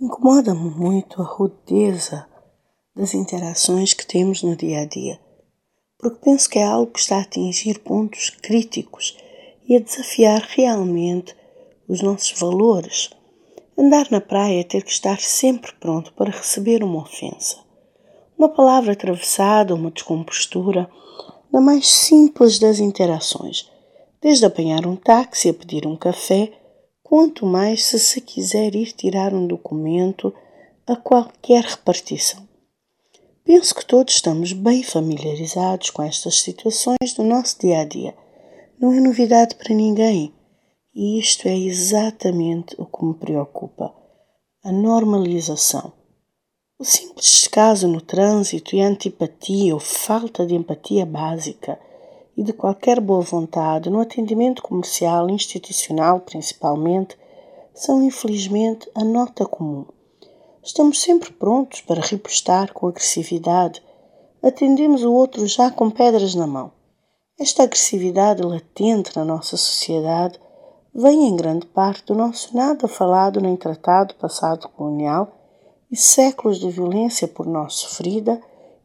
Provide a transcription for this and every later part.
Incomoda-me muito a rudeza das interações que temos no dia a dia, porque penso que é algo que está a atingir pontos críticos e a desafiar realmente os nossos valores. Andar na praia é ter que estar sempre pronto para receber uma ofensa. Uma palavra atravessada, uma descompostura, na mais simples das interações, desde apanhar um táxi a pedir um café quanto mais se se quiser ir tirar um documento a qualquer repartição. Penso que todos estamos bem familiarizados com estas situações do nosso dia a dia. Não é novidade para ninguém. E isto é exatamente o que me preocupa: a normalização. O simples descaso no trânsito e a antipatia ou falta de empatia básica e de qualquer boa vontade no atendimento comercial, institucional principalmente, são infelizmente a nota comum. Estamos sempre prontos para repostar com agressividade. Atendemos o outro já com pedras na mão. Esta agressividade latente na nossa sociedade vem em grande parte do nosso nada falado nem tratado passado colonial e séculos de violência por nós sofrida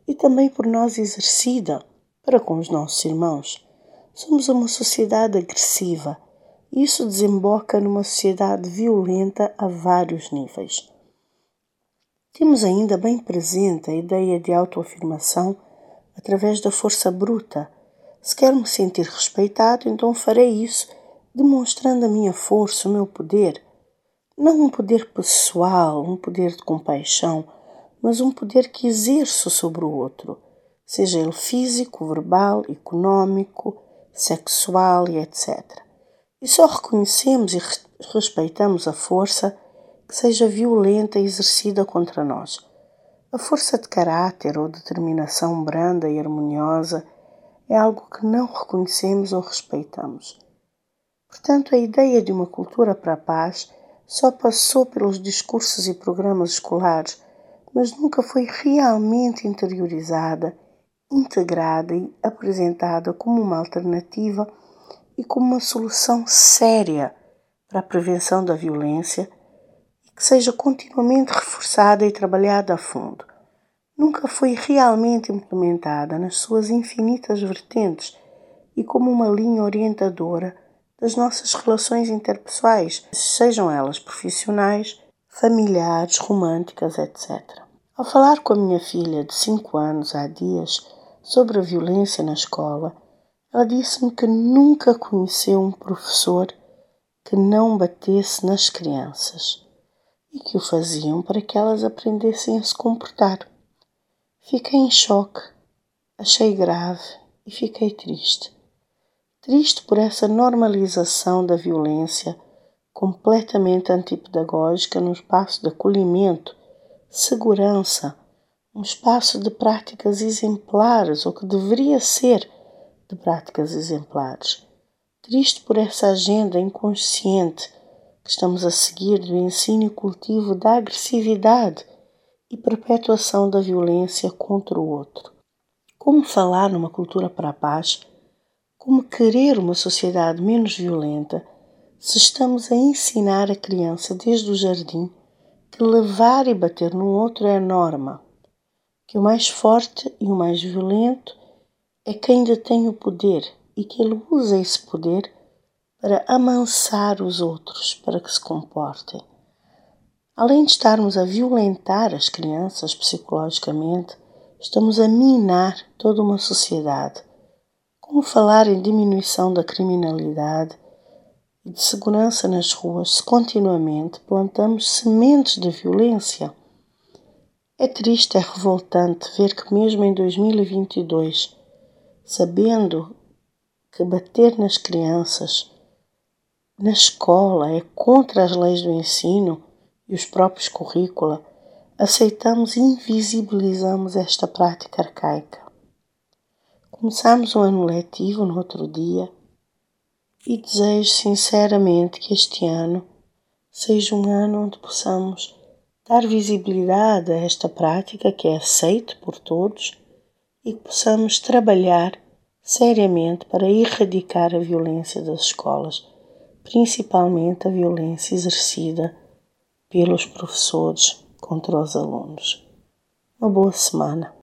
e também por nós exercida para com os nossos irmãos. Somos uma sociedade agressiva isso desemboca numa sociedade violenta a vários níveis. Temos ainda bem presente a ideia de autoafirmação através da força bruta. Se quero me sentir respeitado, então farei isso demonstrando a minha força, o meu poder. Não um poder pessoal, um poder de compaixão, mas um poder que exerço sobre o outro seja ele físico, verbal, econômico, sexual e etc. E só reconhecemos e respeitamos a força que seja violenta exercida contra nós. A força de caráter ou determinação branda e harmoniosa é algo que não reconhecemos ou respeitamos. Portanto, a ideia de uma cultura para a paz só passou pelos discursos e programas escolares, mas nunca foi realmente interiorizada integrada e apresentada como uma alternativa e como uma solução séria para a prevenção da violência e que seja continuamente reforçada e trabalhada a fundo. Nunca foi realmente implementada nas suas infinitas vertentes e como uma linha orientadora das nossas relações interpessoais, sejam elas profissionais, familiares, românticas, etc. Ao falar com a minha filha de 5 anos há dias, sobre a violência na escola, ela disse-me que nunca conheceu um professor que não batesse nas crianças e que o faziam para que elas aprendessem a se comportar. Fiquei em choque, achei grave e fiquei triste. Triste por essa normalização da violência completamente antipedagógica no espaço de acolhimento, segurança, um espaço de práticas exemplares, ou que deveria ser de práticas exemplares. Triste por essa agenda inconsciente que estamos a seguir do ensino e cultivo da agressividade e perpetuação da violência contra o outro. Como falar numa cultura para a paz? Como querer uma sociedade menos violenta se estamos a ensinar a criança desde o jardim que levar e bater no outro é a norma? Que o mais forte e o mais violento é quem tem o poder e que ele usa esse poder para amansar os outros para que se comportem. Além de estarmos a violentar as crianças psicologicamente, estamos a minar toda uma sociedade. Como falar em diminuição da criminalidade e de segurança nas ruas se continuamente plantamos sementes de violência? É triste, é revoltante ver que, mesmo em 2022, sabendo que bater nas crianças na escola é contra as leis do ensino e os próprios currícula, aceitamos e invisibilizamos esta prática arcaica. Começamos o ano letivo no outro dia e desejo sinceramente que este ano seja um ano onde possamos dar visibilidade a esta prática que é aceita por todos e que possamos trabalhar seriamente para erradicar a violência das escolas, principalmente a violência exercida pelos professores contra os alunos. Uma boa semana.